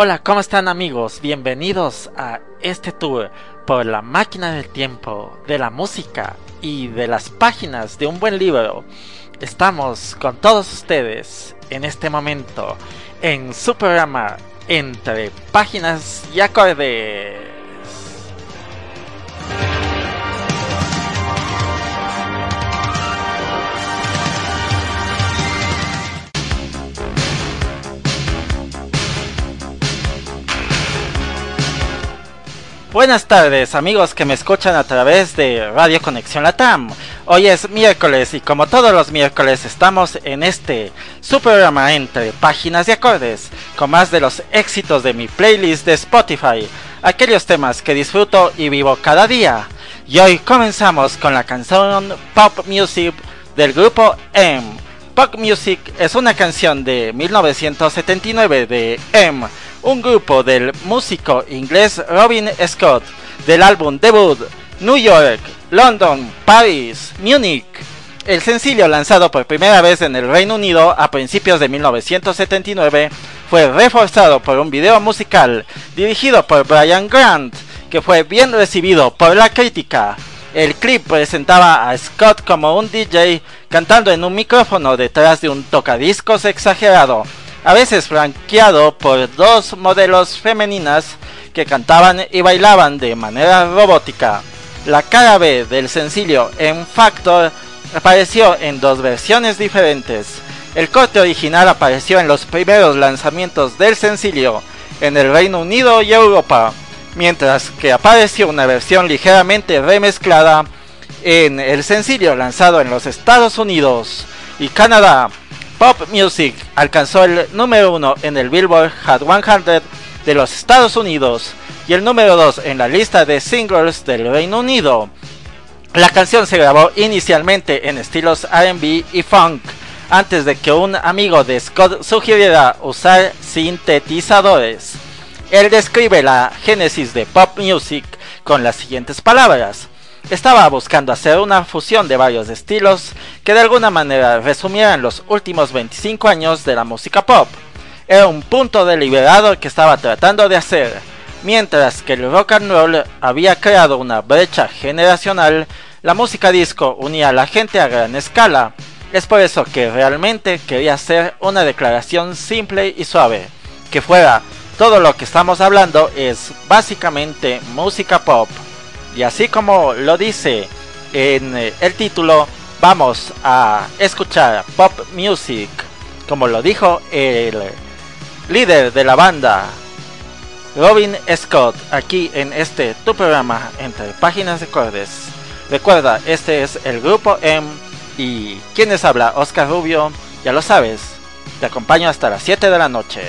Hola, ¿cómo están amigos? Bienvenidos a este tour por la máquina del tiempo, de la música y de las páginas de un buen libro. Estamos con todos ustedes en este momento en su programa Entre Páginas y Acordes. Buenas tardes amigos que me escuchan a través de Radio Conexión Latam. Hoy es miércoles y como todos los miércoles estamos en este su programa entre páginas y acordes con más de los éxitos de mi playlist de Spotify, aquellos temas que disfruto y vivo cada día. Y hoy comenzamos con la canción Pop Music del grupo M. Pop Music es una canción de 1979 de M un grupo del músico inglés Robin Scott del álbum debut New York, London, Paris, Munich. El sencillo lanzado por primera vez en el Reino Unido a principios de 1979 fue reforzado por un video musical dirigido por Brian Grant que fue bien recibido por la crítica. El clip presentaba a Scott como un DJ cantando en un micrófono detrás de un tocadiscos exagerado a veces flanqueado por dos modelos femeninas que cantaban y bailaban de manera robótica. La cara B del sencillo En Factor apareció en dos versiones diferentes. El corte original apareció en los primeros lanzamientos del sencillo en el Reino Unido y Europa, mientras que apareció una versión ligeramente remezclada en el sencillo lanzado en los Estados Unidos y Canadá Pop Music alcanzó el número 1 en el Billboard Hot 100 de los Estados Unidos y el número 2 en la lista de singles del Reino Unido. La canción se grabó inicialmente en estilos RB y funk, antes de que un amigo de Scott sugiriera usar sintetizadores. Él describe la génesis de pop music con las siguientes palabras estaba buscando hacer una fusión de varios estilos que de alguna manera resumieran los últimos 25 años de la música pop. Era un punto deliberado que estaba tratando de hacer. Mientras que el rock and roll había creado una brecha generacional, la música disco unía a la gente a gran escala. Es por eso que realmente quería hacer una declaración simple y suave, que fuera todo lo que estamos hablando es básicamente música pop. Y así como lo dice en eh, el título, vamos a escuchar pop music, como lo dijo el líder de la banda, Robin Scott, aquí en este tu programa entre páginas de cordes. Recuerda, este es el grupo M y quienes habla, Oscar Rubio, ya lo sabes, te acompaño hasta las 7 de la noche.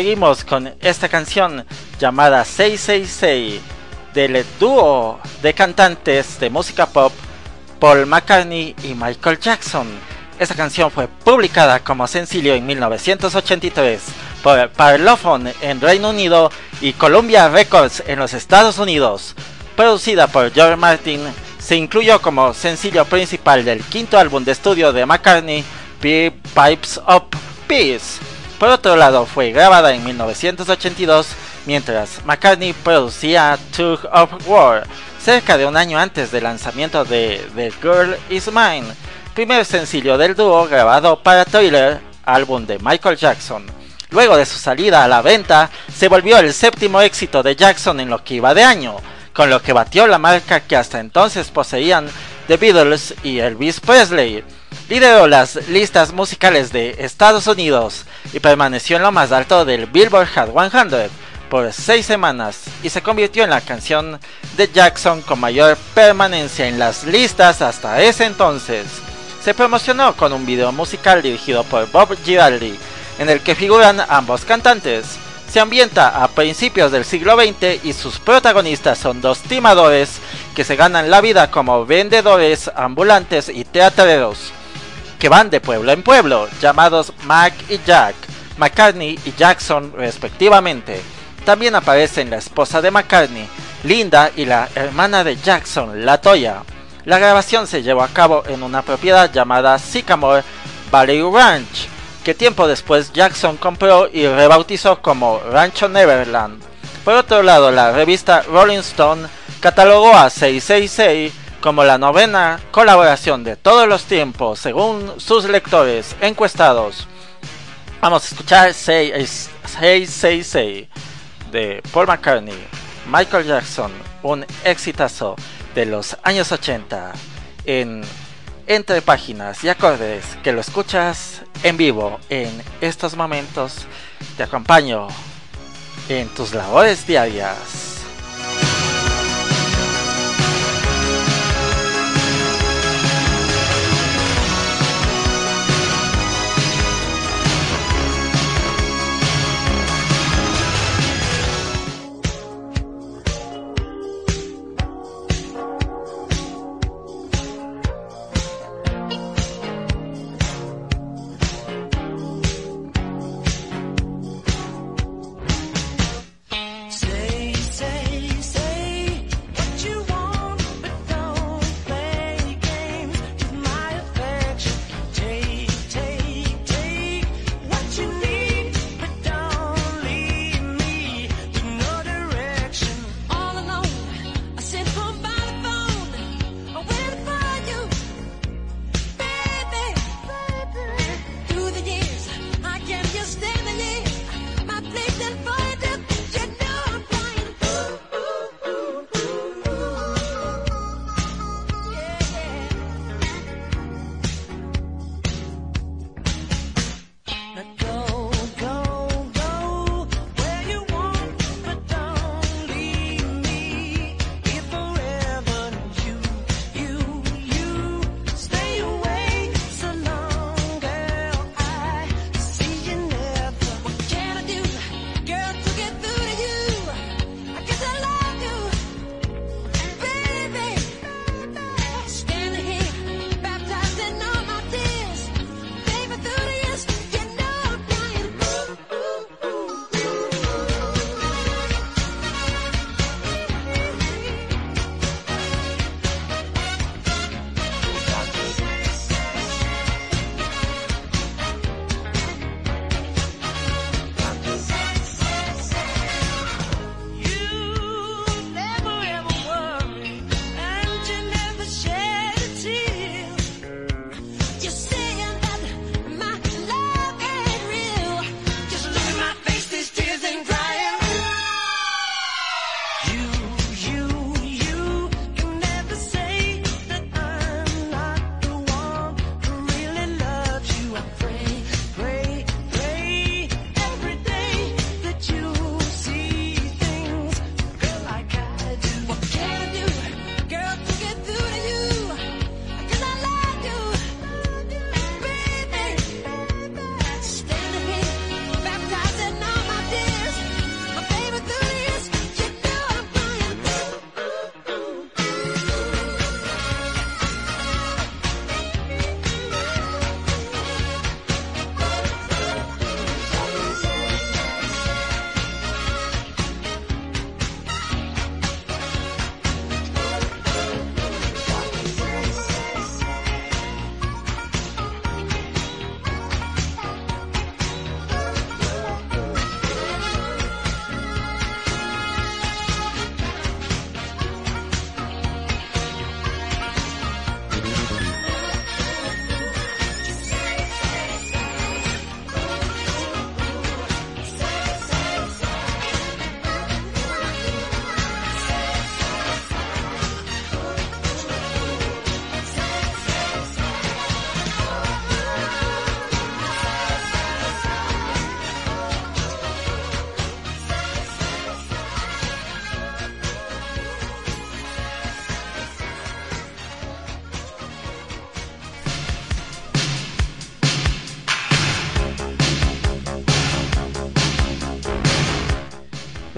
Seguimos con esta canción llamada 666 del dúo de cantantes de música pop Paul McCartney y Michael Jackson. Esta canción fue publicada como sencillo en 1983 por Parlophone en Reino Unido y Columbia Records en los Estados Unidos. Producida por George Martin, se incluyó como sencillo principal del quinto álbum de estudio de McCartney, Pipes of Peace por otro lado, fue grabada en 1982 mientras McCartney producía Tug of War, cerca de un año antes del lanzamiento de The Girl Is Mine, primer sencillo del dúo grabado para Thriller, álbum de Michael Jackson. Luego de su salida a la venta, se volvió el séptimo éxito de Jackson en lo que iba de año, con lo que batió la marca que hasta entonces poseían The Beatles y Elvis Presley lideró las listas musicales de Estados Unidos y permaneció en lo más alto del Billboard Hot 100 por seis semanas y se convirtió en la canción de Jackson con mayor permanencia en las listas hasta ese entonces. Se promocionó con un video musical dirigido por Bob Giraldi, en el que figuran ambos cantantes. Se ambienta a principios del siglo XX y sus protagonistas son dos timadores que se ganan la vida como vendedores ambulantes y teatreros que van de pueblo en pueblo, llamados Mac y Jack, McCartney y Jackson respectivamente. También aparecen la esposa de McCartney, Linda, y la hermana de Jackson, Latoya. La grabación se llevó a cabo en una propiedad llamada Sycamore Valley Ranch, que tiempo después Jackson compró y rebautizó como Rancho Neverland. Por otro lado, la revista Rolling Stone catalogó a 666 como la novena colaboración de todos los tiempos según sus lectores encuestados. Vamos a escuchar 666 de Paul McCartney, Michael Jackson, un exitazo de los años 80 en entre páginas y acordes que lo escuchas en vivo en estos momentos. Te acompaño en tus labores diarias.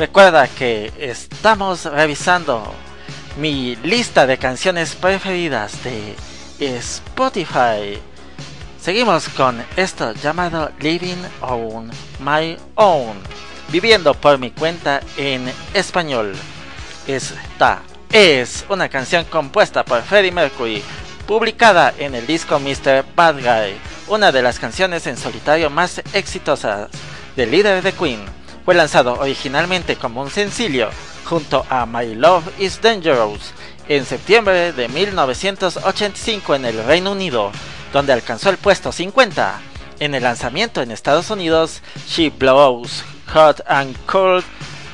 Recuerda que estamos revisando mi lista de canciones preferidas de Spotify. Seguimos con esto llamado Living on My Own, viviendo por mi cuenta en español. Esta es una canción compuesta por Freddie Mercury, publicada en el disco Mr. Bad Guy, una de las canciones en solitario más exitosas del líder de Queen. Fue lanzado originalmente como un sencillo junto a My Love is Dangerous en septiembre de 1985 en el Reino Unido, donde alcanzó el puesto 50. En el lanzamiento en Estados Unidos, She Blows Hot and Cold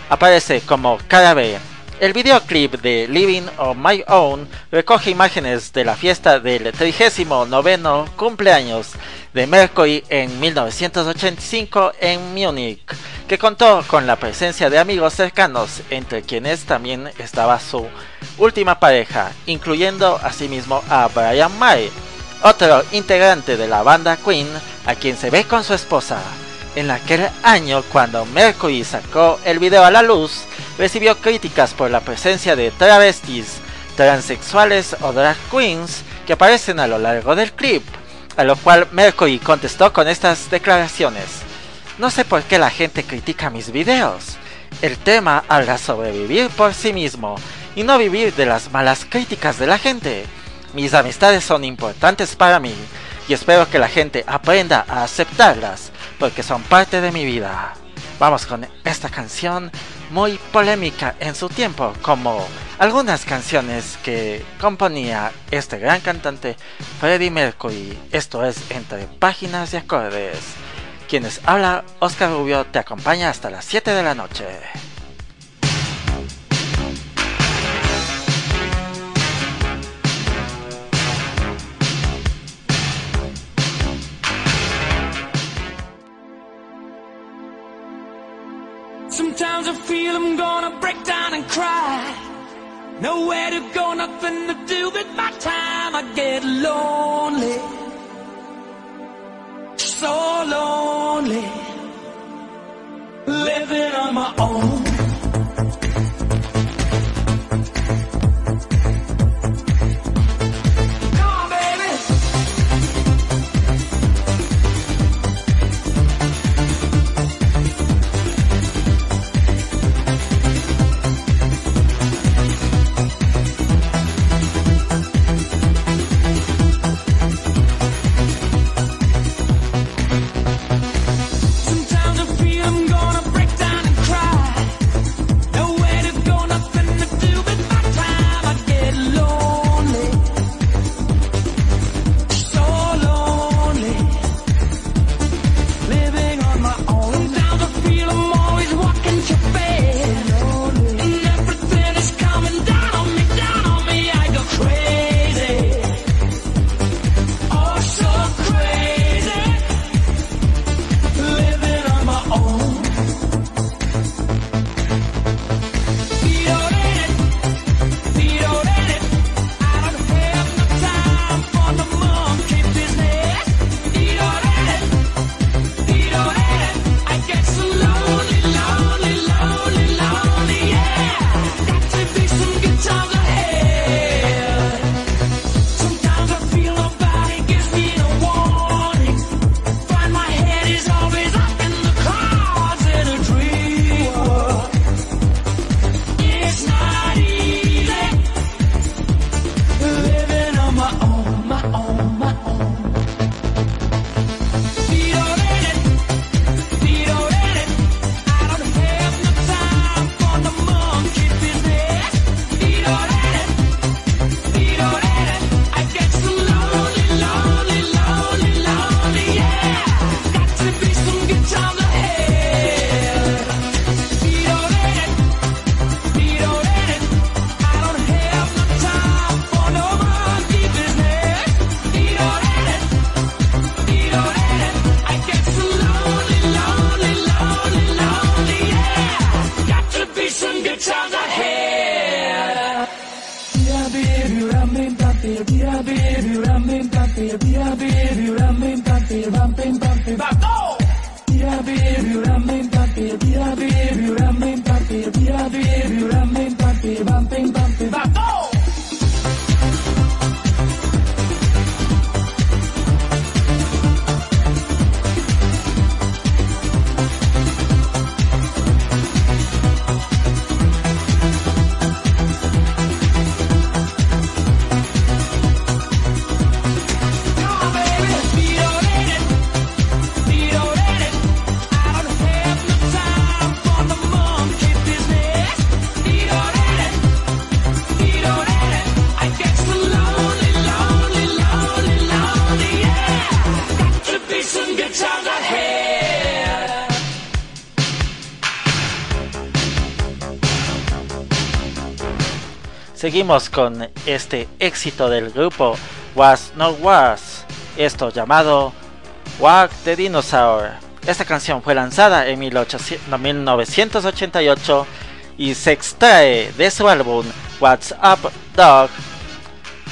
aparece como cara B. El videoclip de Living on My Own recoge imágenes de la fiesta del 39 cumpleaños de Mercury en 1985 en Múnich, que contó con la presencia de amigos cercanos, entre quienes también estaba su última pareja, incluyendo asimismo a Brian May, otro integrante de la banda Queen, a quien se ve con su esposa. En aquel año, cuando Mercury sacó el video a la luz, recibió críticas por la presencia de travestis, transexuales o drag queens que aparecen a lo largo del clip, a lo cual Mercury contestó con estas declaraciones. No sé por qué la gente critica mis videos. El tema habla sobre vivir por sí mismo y no vivir de las malas críticas de la gente. Mis amistades son importantes para mí y espero que la gente aprenda a aceptarlas porque son parte de mi vida. Vamos con esta canción muy polémica en su tiempo, como algunas canciones que componía este gran cantante Freddie Mercury. Esto es entre páginas y acordes. Quienes habla Oscar Rubio te acompaña hasta las 7 de la noche. Sometimes I feel I'm gonna break down and cry. Nowhere to go, nothing to do with my time. I get lonely, so lonely, living on my own. Seguimos con este éxito del grupo Was No Was, esto llamado Walk the Dinosaur. Esta canción fue lanzada en 1988 y se extrae de su álbum What's Up Dog,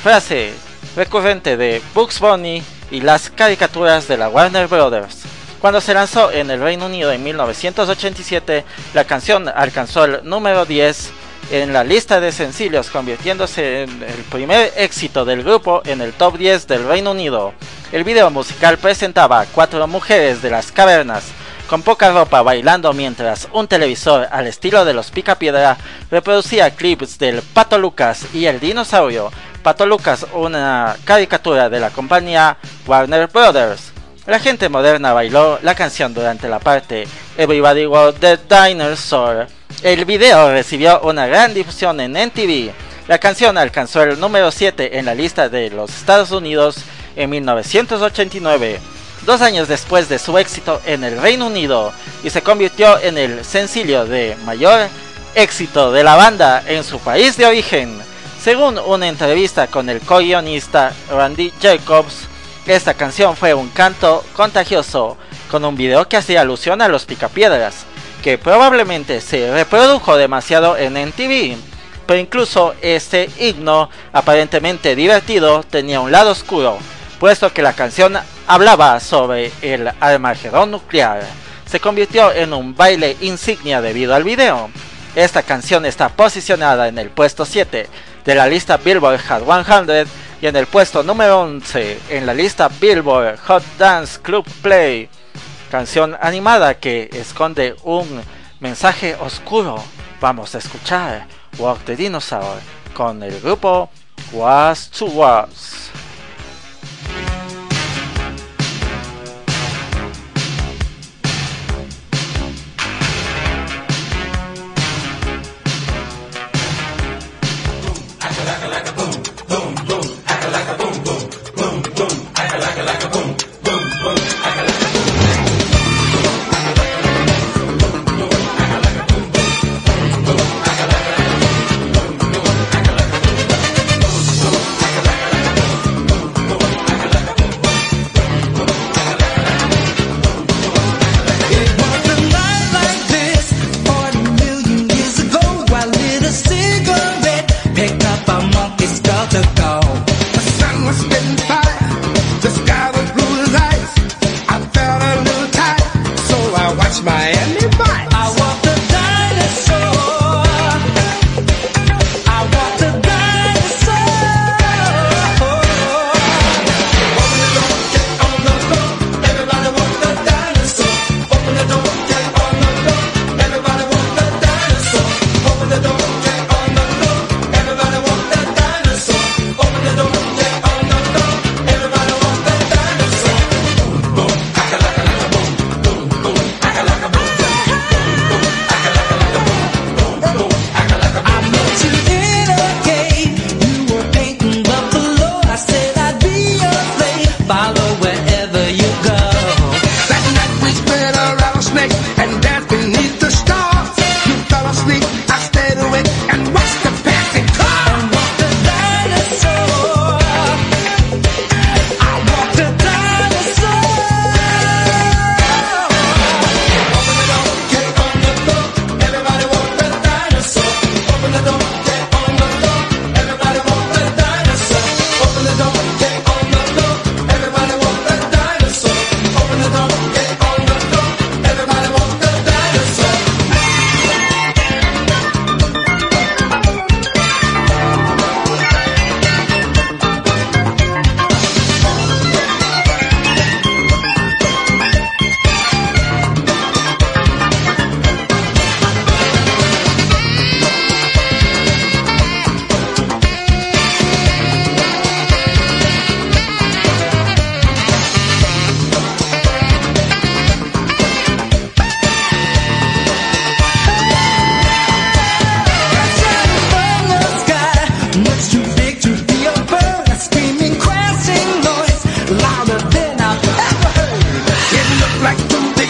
frase recurrente de Bugs Bunny y las caricaturas de la Warner Brothers. Cuando se lanzó en el Reino Unido en 1987, la canción alcanzó el número 10 en la lista de sencillos, convirtiéndose en el primer éxito del grupo en el top 10 del Reino Unido. El video musical presentaba cuatro mujeres de las cavernas con poca ropa bailando mientras un televisor al estilo de los Picapiedra reproducía clips del Pato Lucas y el dinosaurio. Pato Lucas, una caricatura de la compañía Warner Brothers. La gente moderna bailó la canción durante la parte Everybody Was the Dinosaur el video recibió una gran difusión en NTV. La canción alcanzó el número 7 en la lista de los Estados Unidos en 1989, dos años después de su éxito en el Reino Unido, y se convirtió en el sencillo de mayor éxito de la banda en su país de origen. Según una entrevista con el co-guionista Randy Jacobs, esta canción fue un canto contagioso, con un video que hacía alusión a los picapiedras que probablemente se reprodujo demasiado en NTV, pero incluso este himno aparentemente divertido tenía un lado oscuro, puesto que la canción hablaba sobre el armagedón nuclear. Se convirtió en un baile insignia debido al video. Esta canción está posicionada en el puesto 7 de la lista Billboard Hot 100 y en el puesto número 11 en la lista Billboard Hot Dance Club Play canción animada que esconde un mensaje oscuro. Vamos a escuchar Walk the Dinosaur con el grupo Was to Was.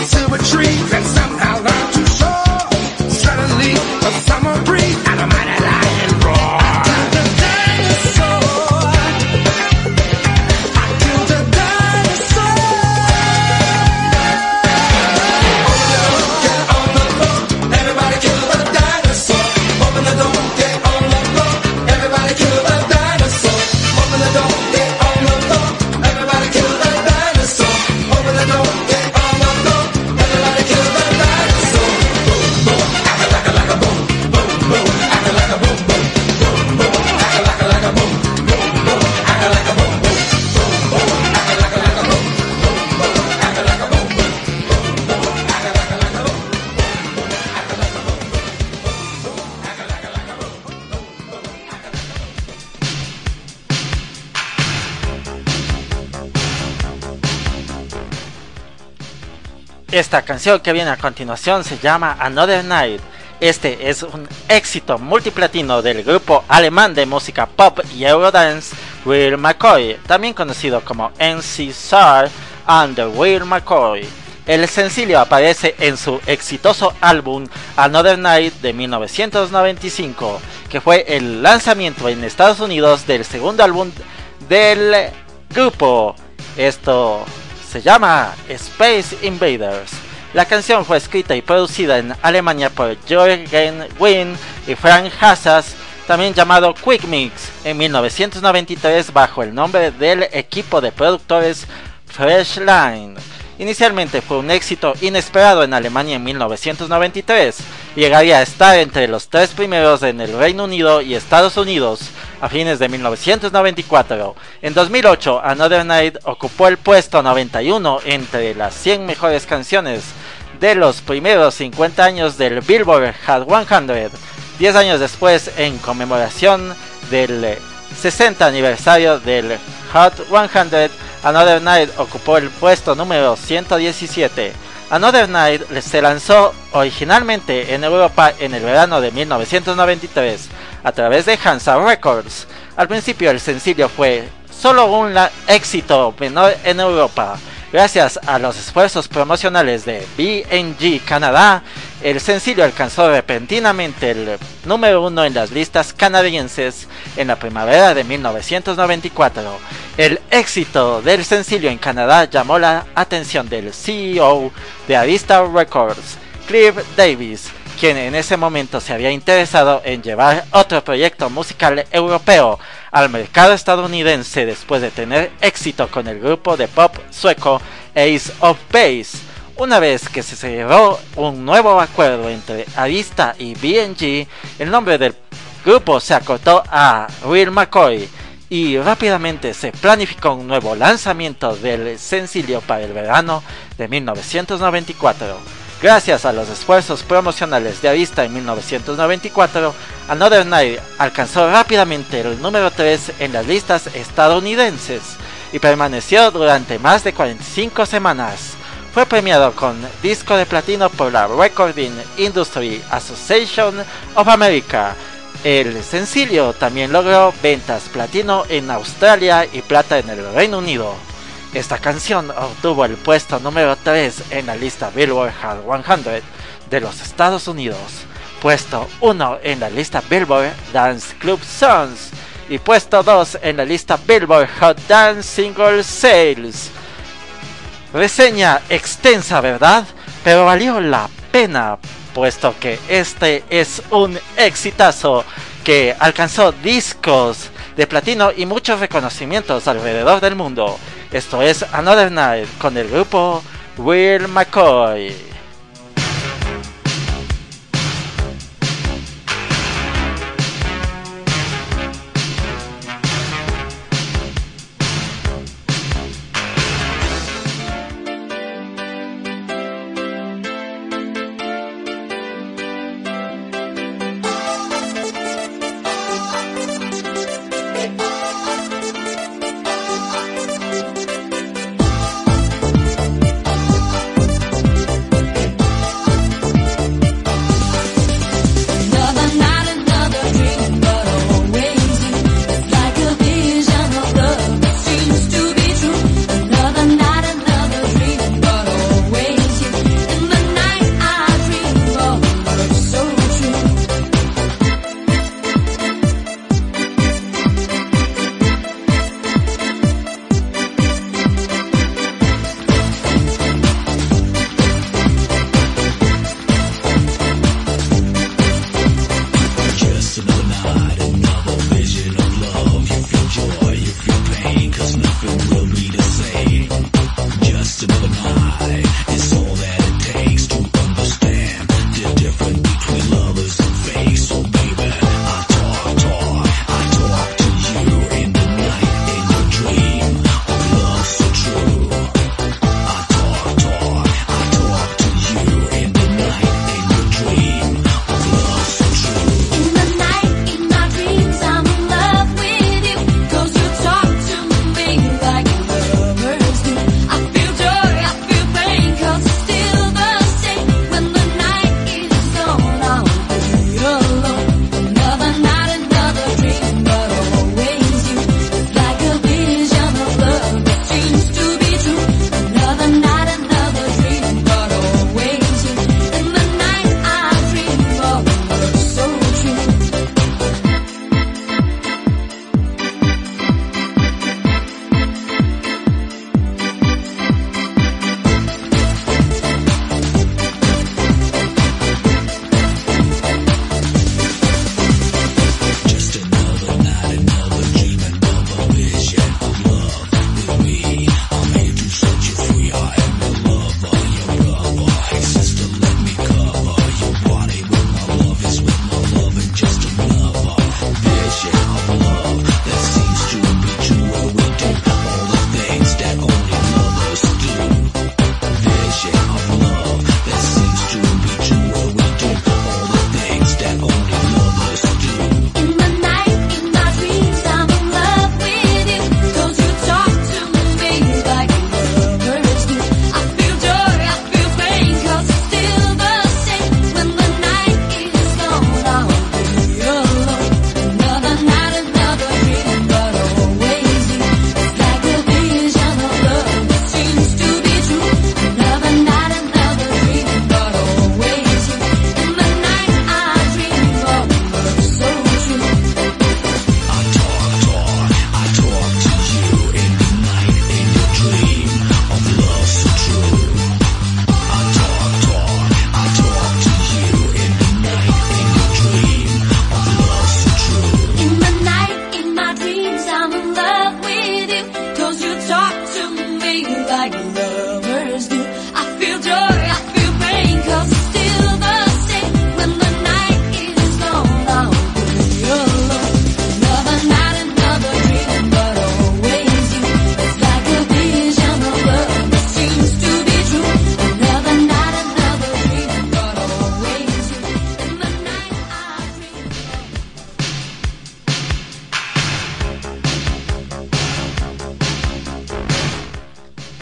to a tree and somehow learn to soar. Esta canción que viene a continuación se llama Another Night. Este es un éxito multiplatino del grupo alemán de música pop y eurodance Will McCoy, también conocido como NC SAR and the Will McCoy. El sencillo aparece en su exitoso álbum Another Night de 1995, que fue el lanzamiento en Estados Unidos del segundo álbum del grupo. Esto se llama Space Invaders. La canción fue escrita y producida en Alemania por Jürgen Wynn y Frank Hassas, también llamado Quick Mix, en 1993 bajo el nombre del equipo de productores Freshline. Inicialmente fue un éxito inesperado en Alemania en 1993. Llegaría a estar entre los tres primeros en el Reino Unido y Estados Unidos a fines de 1994. En 2008, Another Night ocupó el puesto 91 entre las 100 mejores canciones de los primeros 50 años del Billboard Hot 100. 10 años después, en conmemoración del 60 aniversario del Hot 100, Another Night ocupó el puesto número 117. Another Night se lanzó originalmente en Europa en el verano de 1993 a través de Hansa Records. Al principio el sencillo fue solo un éxito menor en Europa, Gracias a los esfuerzos promocionales de BNG Canadá, el sencillo alcanzó repentinamente el número uno en las listas canadienses en la primavera de 1994. El éxito del sencillo en Canadá llamó la atención del CEO de Arista Records, Clive Davis, quien en ese momento se había interesado en llevar otro proyecto musical europeo al mercado estadounidense después de tener éxito con el grupo de pop sueco Ace of Base. Una vez que se cerró un nuevo acuerdo entre Arista y BNG, el nombre del grupo se acortó a Will McCoy y rápidamente se planificó un nuevo lanzamiento del sencillo para el verano de 1994. Gracias a los esfuerzos promocionales de Arista en 1994, Another Night alcanzó rápidamente el número 3 en las listas estadounidenses y permaneció durante más de 45 semanas. Fue premiado con disco de platino por la Recording Industry Association of America. El sencillo también logró ventas platino en Australia y plata en el Reino Unido. Esta canción obtuvo el puesto número 3 en la lista Billboard Hot 100 de los Estados Unidos, puesto 1 en la lista Billboard Dance Club Songs y puesto 2 en la lista Billboard Hot Dance Single Sales. Reseña extensa, ¿verdad? Pero valió la pena, puesto que este es un exitazo que alcanzó discos de platino y muchos reconocimientos alrededor del mundo. Esto es Another Night con el grupo Will McCoy.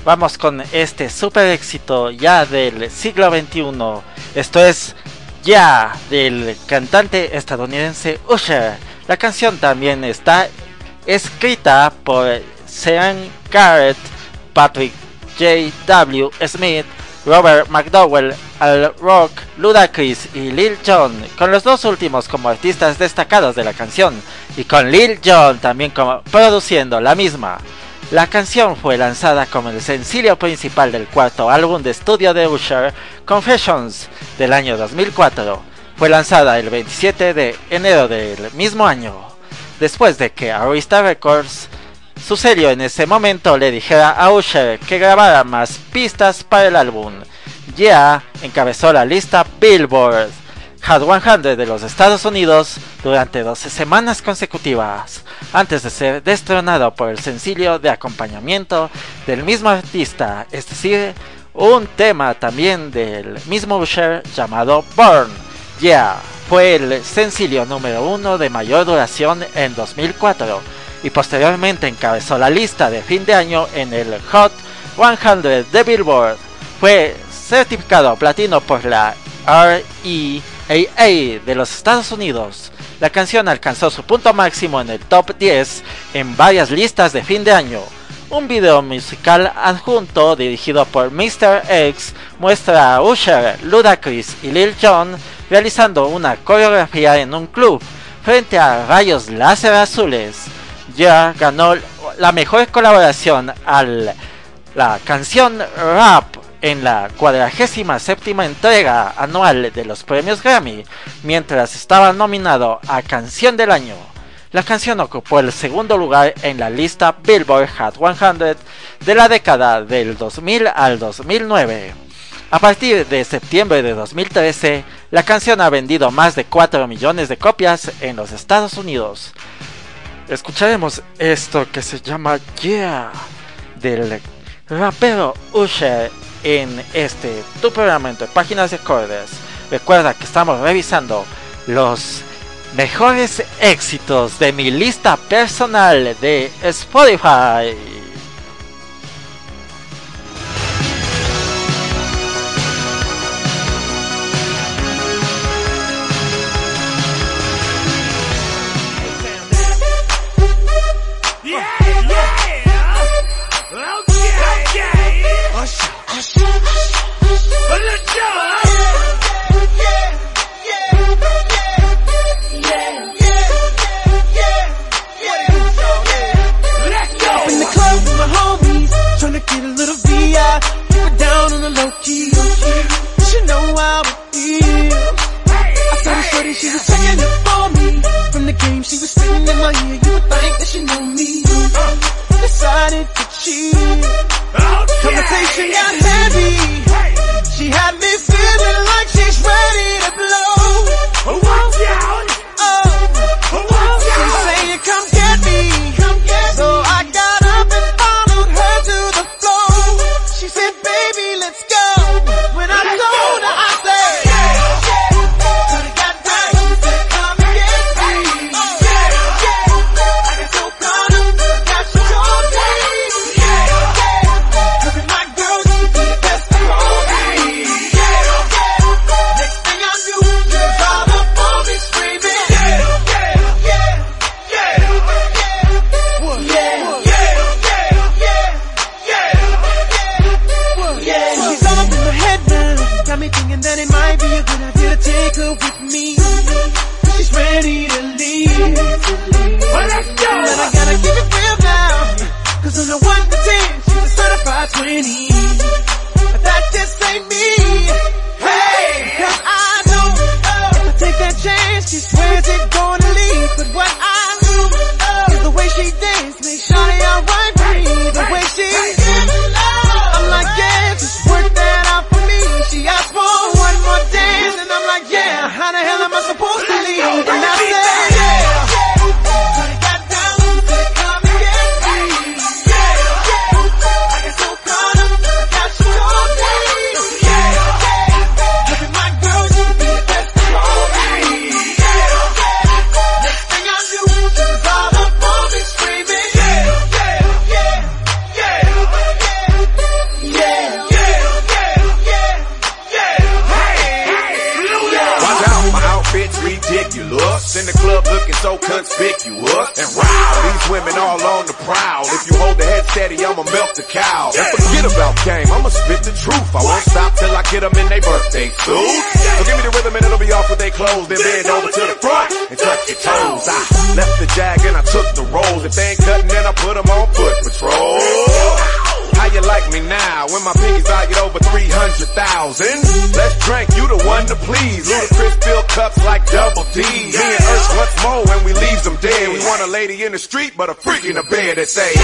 Vamos con este super éxito ya del siglo XXI. Esto es ya del cantante estadounidense Usher. La canción también está escrita por Sean Garrett, Patrick J. W. Smith, Robert McDowell, Al Rock, Ludacris y Lil Jon, con los dos últimos como artistas destacados de la canción, y con Lil Jon también como produciendo la misma. La canción fue lanzada como el sencillo principal del cuarto álbum de estudio de Usher, Confessions, del año 2004. Fue lanzada el 27 de enero del mismo año, después de que Arista Records, su sello en ese momento, le dijera a Usher que grabara más pistas para el álbum. Yeah encabezó la lista Billboard Hot 100 de los Estados Unidos durante 12 semanas consecutivas, antes de ser destronado por el sencillo de acompañamiento del mismo artista, es decir, un tema también del mismo Usher llamado Burn. Yeah, fue el sencillo número uno de mayor duración en 2004 y posteriormente encabezó la lista de fin de año en el Hot 100 de Billboard. Fue certificado platino por la RE AA de los Estados Unidos. La canción alcanzó su punto máximo en el top 10 en varias listas de fin de año. Un video musical adjunto dirigido por Mr. X muestra a Usher, Ludacris y Lil Jon realizando una coreografía en un club frente a rayos láser azules. Ya ganó la mejor colaboración al la canción rap en la 47 entrega anual de los premios Grammy, mientras estaba nominado a Canción del Año. La canción ocupó el segundo lugar en la lista Billboard Hot 100 de la década del 2000 al 2009. A partir de septiembre de 2013, la canción ha vendido más de 4 millones de copias en los Estados Unidos. Escucharemos esto que se llama Yeah del rapero Usher en este tu programa de páginas de acordes. Recuerda que estamos revisando los mejores éxitos de mi lista personal de Spotify. say.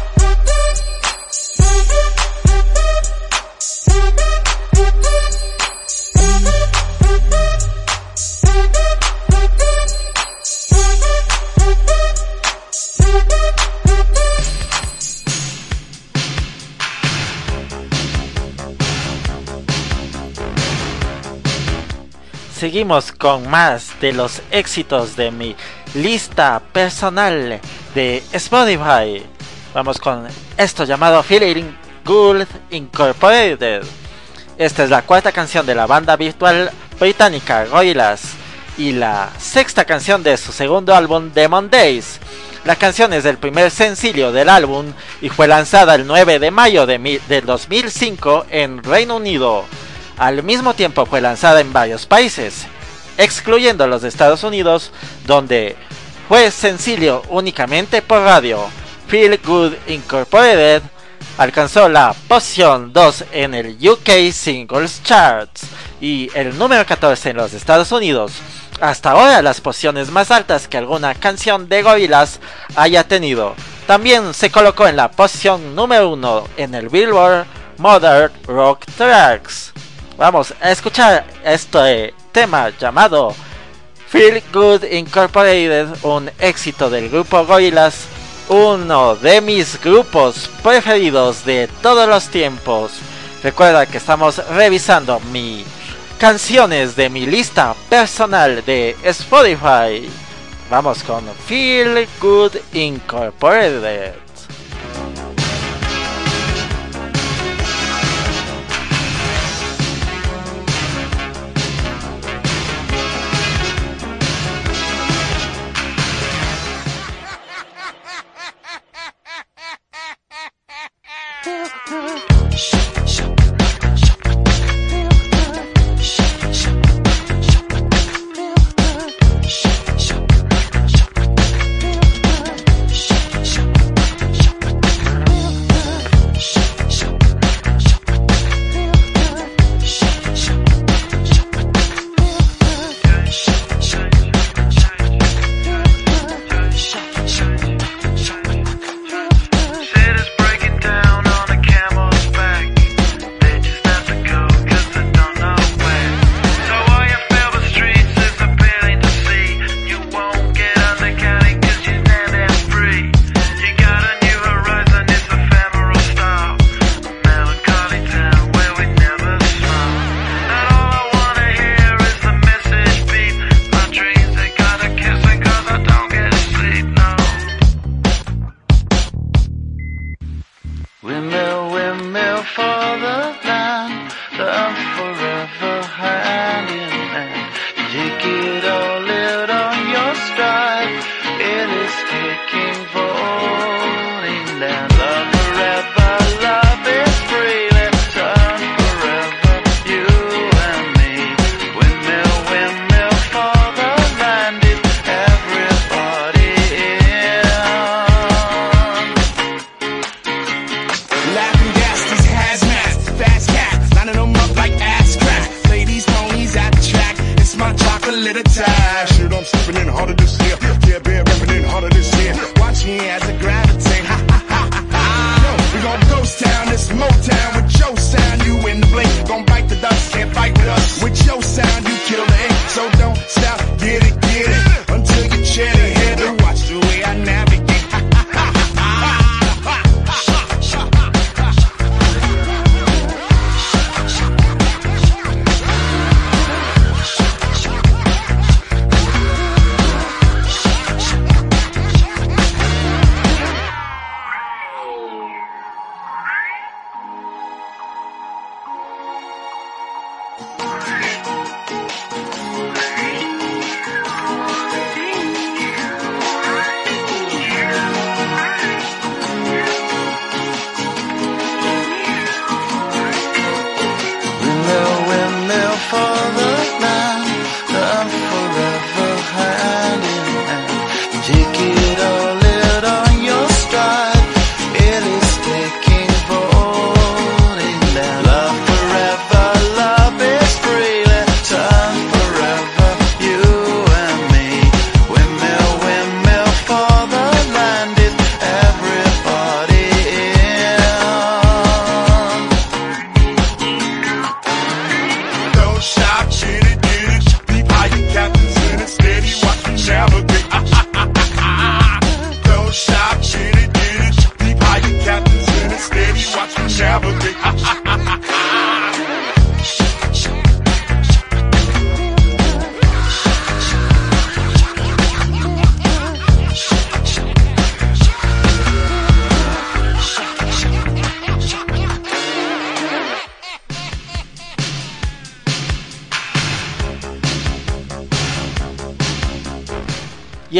Seguimos con más de los éxitos de mi lista personal de Spotify. Vamos con esto llamado Feeling Good Incorporated. Esta es la cuarta canción de la banda virtual británica Gorillaz y la sexta canción de su segundo álbum Demon Days. La canción es el primer sencillo del álbum y fue lanzada el 9 de mayo de mi- del 2005 en Reino Unido. Al mismo tiempo fue lanzada en varios países, excluyendo los de Estados Unidos, donde fue sencillo únicamente por radio. Feel Good Incorporated alcanzó la posición 2 en el UK Singles Charts y el número 14 en los Estados Unidos. Hasta ahora las posiciones más altas que alguna canción de Gorillaz haya tenido. También se colocó en la posición número 1 en el Billboard Modern Rock Tracks. Vamos a escuchar este tema llamado Feel Good Incorporated, un éxito del grupo Gorillaz, uno de mis grupos preferidos de todos los tiempos. Recuerda que estamos revisando mi canciones de mi lista personal de Spotify. Vamos con Feel Good Incorporated.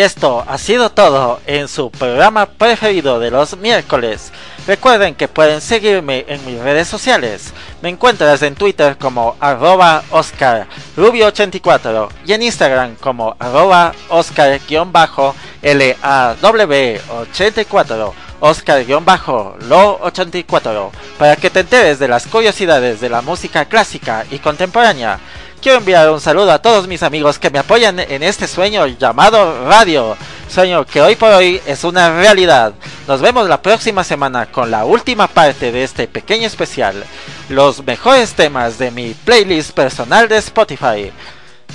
Y esto ha sido todo en su programa preferido de los miércoles. Recuerden que pueden seguirme en mis redes sociales. Me encuentras en Twitter como arroba Oscar Rubio84 y en Instagram como arroba Oscar-LAW84 Oscar-Lo84 para que te enteres de las curiosidades de la música clásica y contemporánea. Quiero enviar un saludo a todos mis amigos que me apoyan en este sueño llamado radio. Sueño que hoy por hoy es una realidad. Nos vemos la próxima semana con la última parte de este pequeño especial. Los mejores temas de mi playlist personal de Spotify.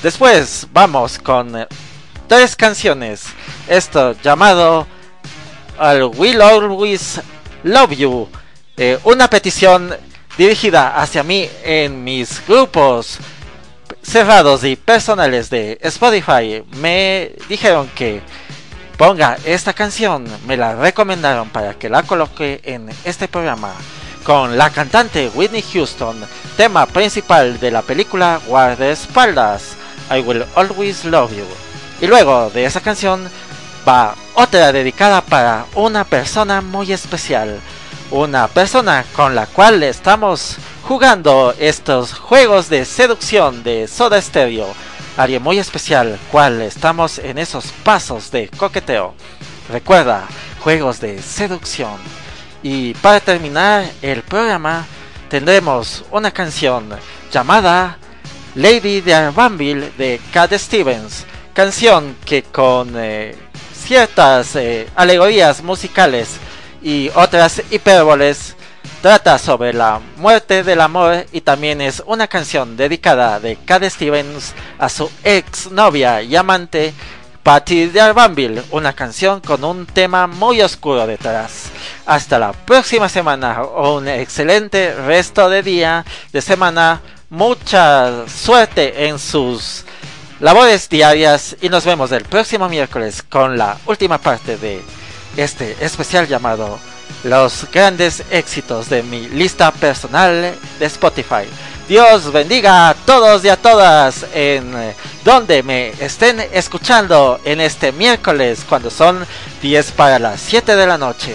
Después vamos con tres canciones. Esto llamado al Will Always Love You. Eh, una petición dirigida hacia mí en mis grupos cerrados y personales de Spotify me dijeron que ponga esta canción, me la recomendaron para que la coloque en este programa con la cantante Whitney Houston, tema principal de la película Guardaespaldas, I Will Always Love You. Y luego de esa canción va otra dedicada para una persona muy especial, una persona con la cual estamos jugando estos juegos de seducción de Soda Stereo. Alguien muy especial, cual estamos en esos pasos de coqueteo. Recuerda, juegos de seducción. Y para terminar el programa, tendremos una canción llamada Lady de Arbanville de Cat Stevens. Canción que con eh, ciertas eh, alegorías musicales y otras hipérboles. Trata sobre la muerte del amor y también es una canción dedicada de Cat Stevens a su ex novia y amante Patty de Arbanville, una canción con un tema muy oscuro detrás. Hasta la próxima semana. Un excelente resto de día, de semana, mucha suerte en sus labores diarias y nos vemos el próximo miércoles con la última parte de este especial llamado los grandes éxitos de mi lista personal de Spotify. Dios bendiga a todos y a todas en eh, donde me estén escuchando en este miércoles cuando son 10 para las 7 de la noche.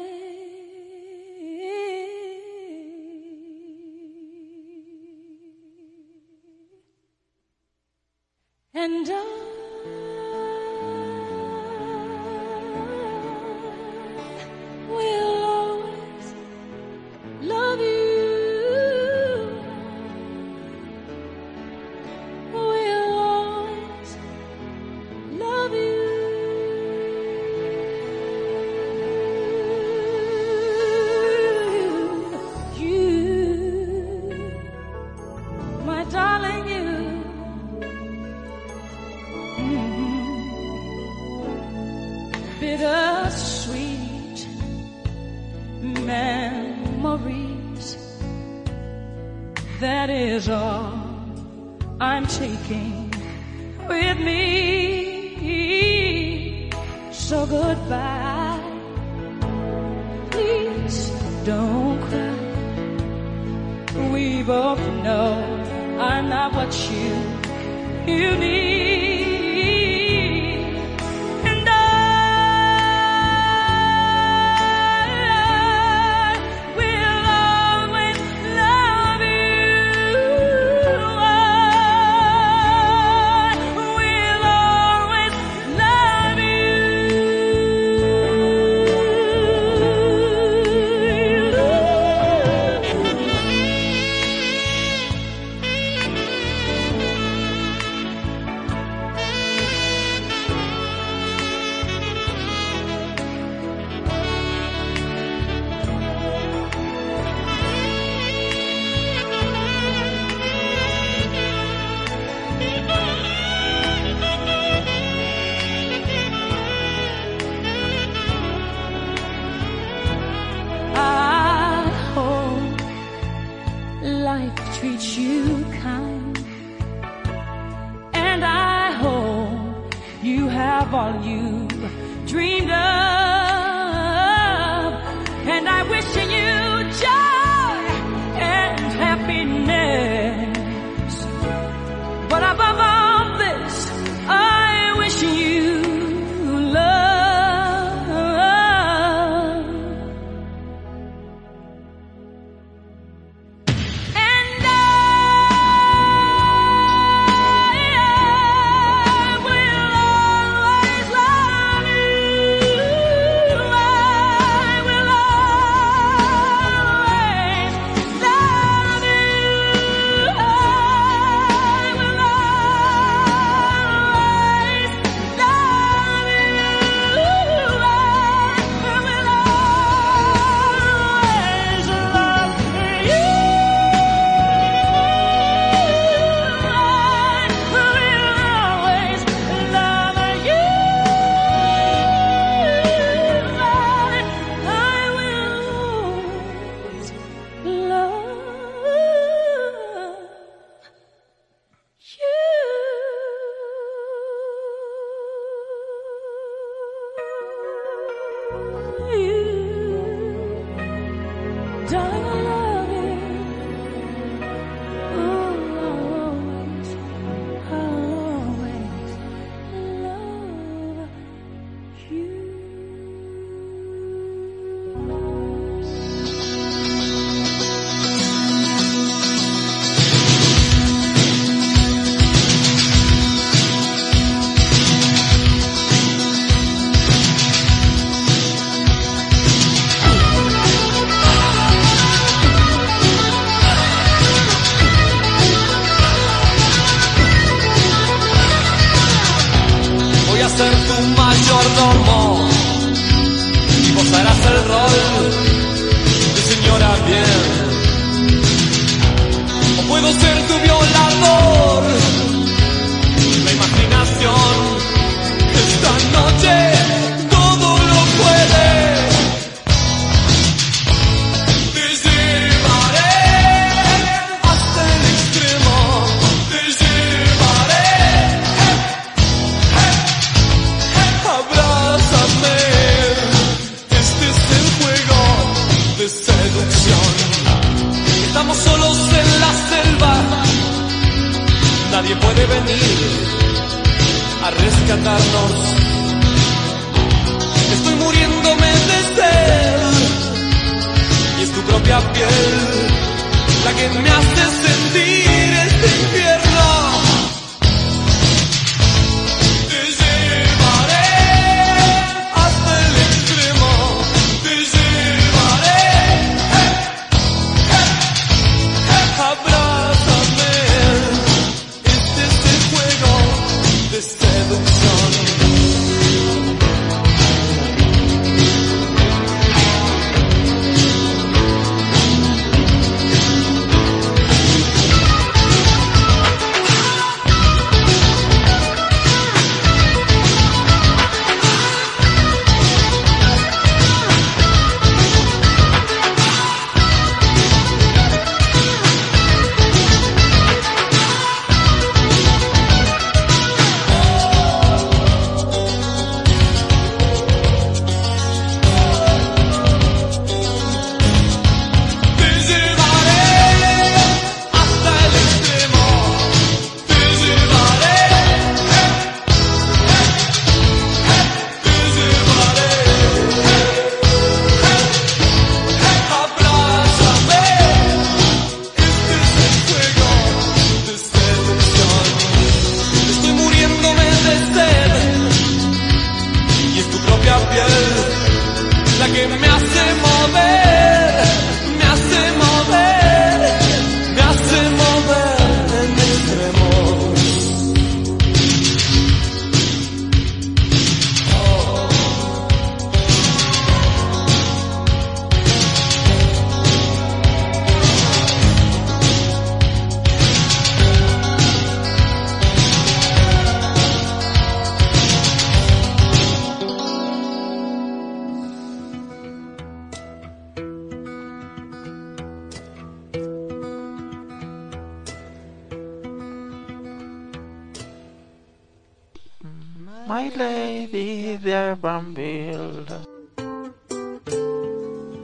My lady, dear Bambil,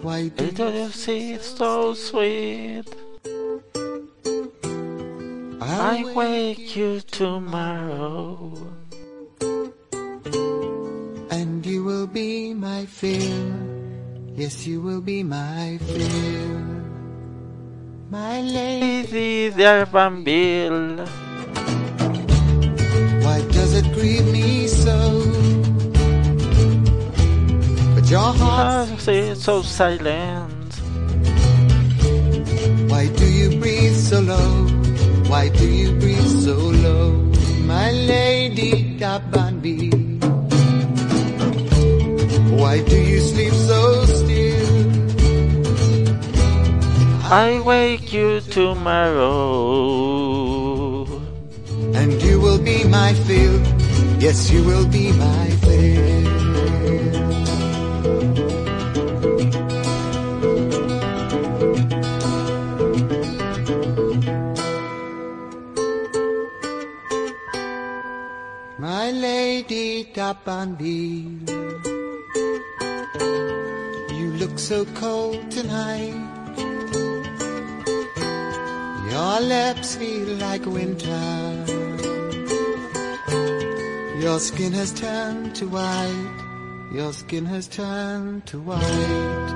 Why do do you see it so sweet? I wake you tomorrow. and you will be my fear. Yes, you will be my fear. My lady, Lady, dear Bambil, why does it grieve me so? But your heart, ah, heart is so silent. why do you breathe so low? Why do you breathe so low? My lady Gabanbi, why do you sleep so still? I wake you tomorrow. Be my fill. Yes, you will be my fill. My lady Tapanbil, you look so cold tonight. Your lips feel like winter. Your skin has turned to white. Your skin has turned to white.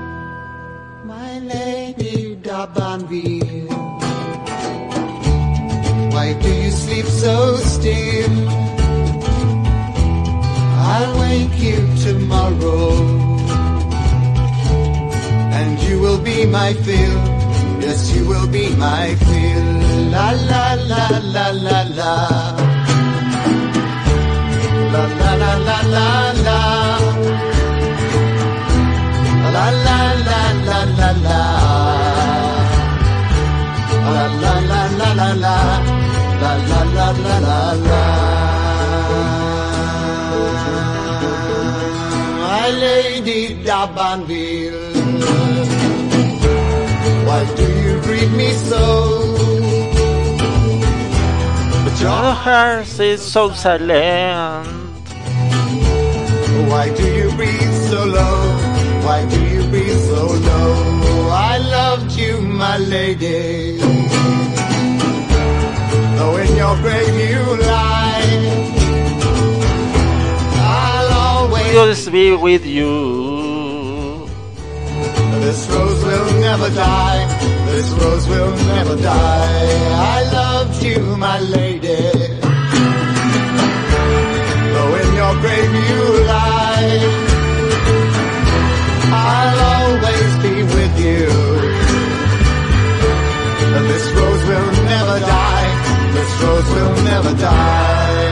My lady Dabanville. Why do you sleep so still? I'll wake you tomorrow. And you will be my fill. Yes, you will be my fill. La la la la la la. Lady Dabanville. Why do you greet me so? Your heart is so silent. Why do you breathe so low? Why do you breathe so low? Oh, I loved you, my lady. Though in your grave you lie, I'll be with you. This rose will never die. This rose will never die. I loved you, my lady. Though in your grave you lie, I'll always be with you. This rose will never die. This rose will never die.